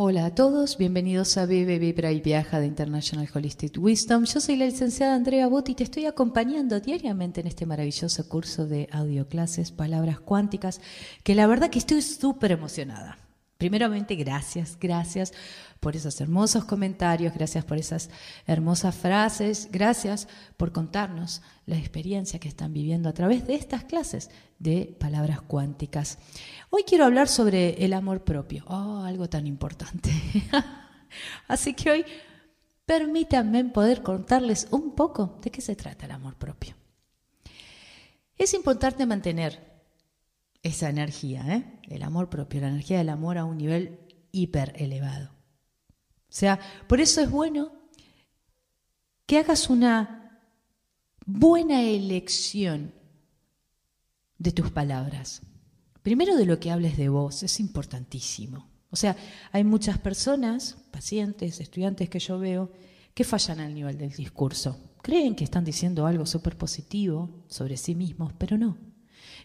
Hola a todos, bienvenidos a Vive, Vibra y Viaja de International Holistic Wisdom. Yo soy la licenciada Andrea Botti y te estoy acompañando diariamente en este maravilloso curso de audioclases, palabras cuánticas, que la verdad que estoy súper emocionada. Primeramente, gracias, gracias por esos hermosos comentarios, gracias por esas hermosas frases, gracias por contarnos la experiencia que están viviendo a través de estas clases de palabras cuánticas. Hoy quiero hablar sobre el amor propio, oh, algo tan importante. Así que hoy permítanme poder contarles un poco de qué se trata el amor propio. Es importante mantener esa energía, ¿eh? el amor propio, la energía del amor a un nivel hiper elevado. O sea, por eso es bueno que hagas una buena elección de tus palabras. Primero de lo que hables de vos, es importantísimo. O sea, hay muchas personas, pacientes, estudiantes que yo veo, que fallan al nivel del discurso. Creen que están diciendo algo súper positivo sobre sí mismos, pero no.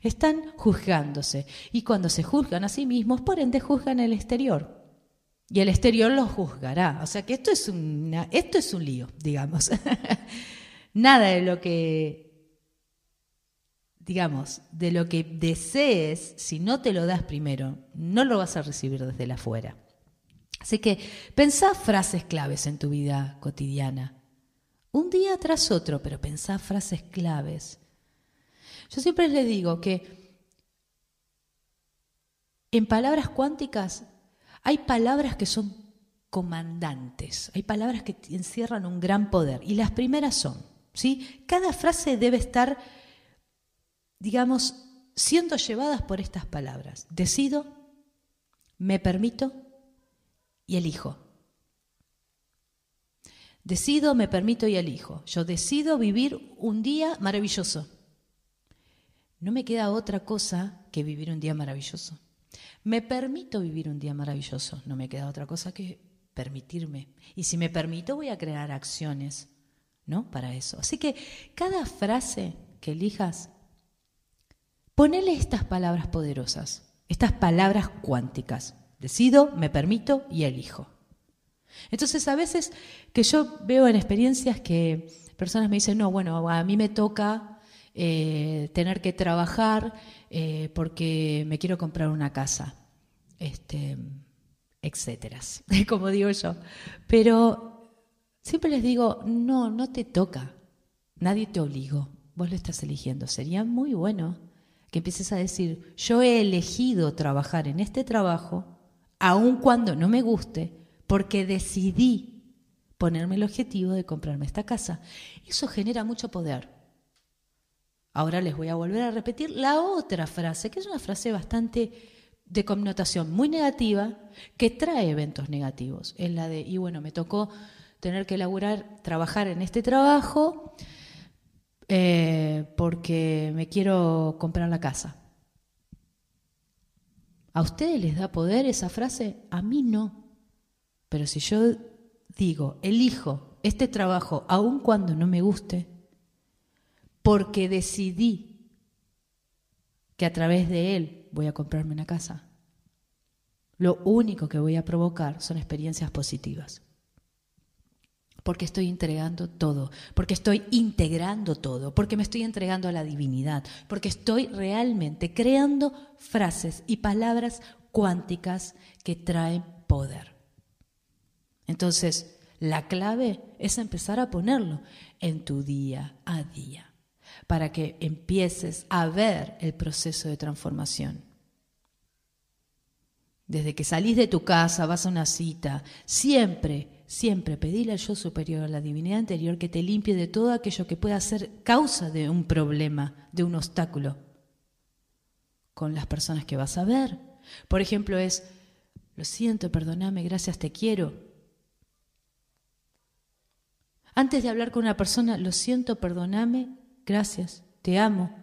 Están juzgándose y cuando se juzgan a sí mismos, por ende juzgan el exterior. Y el exterior los juzgará. O sea que esto es, esto es un lío, digamos. Nada de lo que, digamos, de lo que desees, si no te lo das primero, no lo vas a recibir desde la afuera. Así que pensá frases claves en tu vida cotidiana. Un día tras otro, pero pensá frases claves yo siempre les digo que en palabras cuánticas hay palabras que son comandantes, hay palabras que encierran un gran poder y las primeras son, ¿sí? Cada frase debe estar, digamos, siendo llevadas por estas palabras. Decido, me permito y elijo. Decido, me permito y elijo. Yo decido vivir un día maravilloso no me queda otra cosa que vivir un día maravilloso. Me permito vivir un día maravilloso, no me queda otra cosa que permitirme. Y si me permito, voy a crear acciones, ¿no? Para eso. Así que cada frase que elijas, ponele estas palabras poderosas, estas palabras cuánticas. Decido, me permito y elijo. Entonces, a veces que yo veo en experiencias que personas me dicen, no, bueno, a mí me toca eh, tener que trabajar eh, porque me quiero comprar una casa, este, etcétera, como digo yo. Pero siempre les digo, no, no te toca, nadie te obligó, vos lo estás eligiendo. Sería muy bueno que empieces a decir, yo he elegido trabajar en este trabajo, aun cuando no me guste, porque decidí ponerme el objetivo de comprarme esta casa. Eso genera mucho poder. Ahora les voy a volver a repetir la otra frase, que es una frase bastante de connotación muy negativa, que trae eventos negativos. Es la de, y bueno, me tocó tener que elaborar, trabajar en este trabajo eh, porque me quiero comprar la casa. ¿A ustedes les da poder esa frase? A mí no. Pero si yo digo, elijo este trabajo aun cuando no me guste, porque decidí que a través de él voy a comprarme una casa. Lo único que voy a provocar son experiencias positivas. Porque estoy entregando todo, porque estoy integrando todo, porque me estoy entregando a la divinidad, porque estoy realmente creando frases y palabras cuánticas que traen poder. Entonces, la clave es empezar a ponerlo en tu día a día para que empieces a ver el proceso de transformación. Desde que salís de tu casa, vas a una cita, siempre, siempre pedile al yo superior, a la divinidad interior, que te limpie de todo aquello que pueda ser causa de un problema, de un obstáculo, con las personas que vas a ver. Por ejemplo, es, lo siento, perdóname, gracias, te quiero. Antes de hablar con una persona, lo siento, perdóname, gracias, te amo.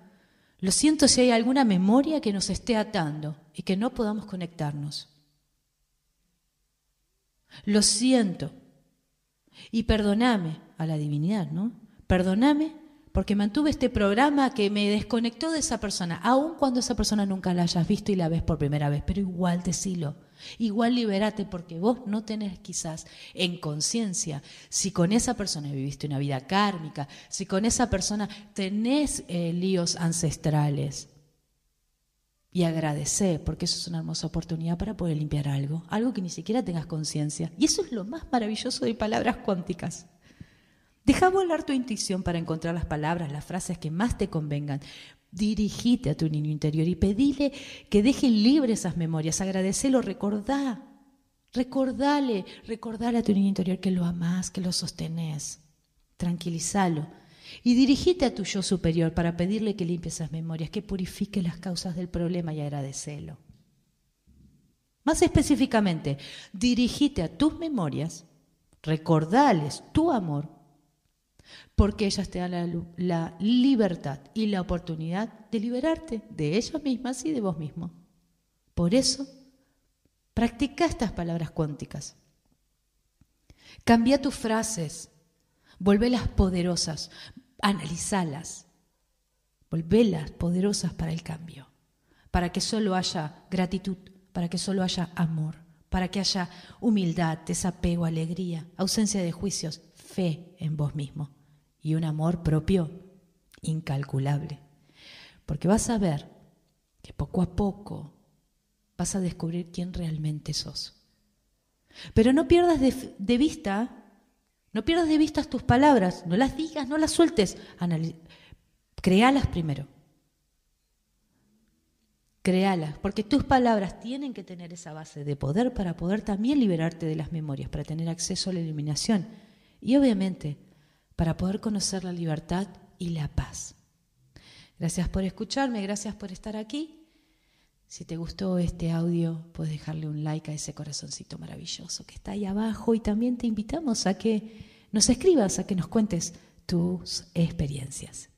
Lo siento si hay alguna memoria que nos esté atando y que no podamos conectarnos. Lo siento. Y perdóname a la divinidad, ¿no? Perdóname porque mantuve este programa que me desconectó de esa persona, aun cuando esa persona nunca la hayas visto y la ves por primera vez, pero igual decilo. Igual liberate porque vos no tenés quizás en conciencia si con esa persona viviste una vida kármica, si con esa persona tenés eh, líos ancestrales. Y agradece, porque eso es una hermosa oportunidad para poder limpiar algo, algo que ni siquiera tengas conciencia. Y eso es lo más maravilloso de palabras cuánticas. Deja volar tu intuición para encontrar las palabras, las frases que más te convengan. Dirigite a tu niño interior y pedile que deje libre esas memorias. Agradecelo, recordá. Recordale, recordale a tu niño interior que lo amás, que lo sostenés. Tranquilízalo. Y dirigite a tu yo superior para pedirle que limpie esas memorias, que purifique las causas del problema y agradecelo. Más específicamente, dirigite a tus memorias, recordales tu amor porque ellas te dan la, libertad y la oportunidad de liberarte de ellas mismas y de vos mismo. Por eso, practica estas palabras cuánticas. Cambia tus frases, volvelas poderosas, analizalas, volvelas poderosas para el cambio, para que solo haya gratitud, para que solo haya amor, para que haya humildad, desapego, alegría, ausencia de juicios, fe en vos mismo y un amor propio incalculable. Porque vas a ver que poco a poco vas a descubrir quién realmente sos. Pero no pierdas de, vista, no pierdas de vista tus palabras, no las digas, no las sueltes, créalas primero. Créalas, porque tus palabras tienen que tener esa base de poder para poder también liberarte de las memorias, para tener acceso a la iluminación. Y obviamente para poder conocer la libertad y la paz. Gracias por escucharme, gracias por estar aquí. Si te gustó este audio, puedes dejarle un like a ese corazoncito maravilloso que está ahí abajo y también te invitamos a que nos escribas, a que nos cuentes tus experiencias.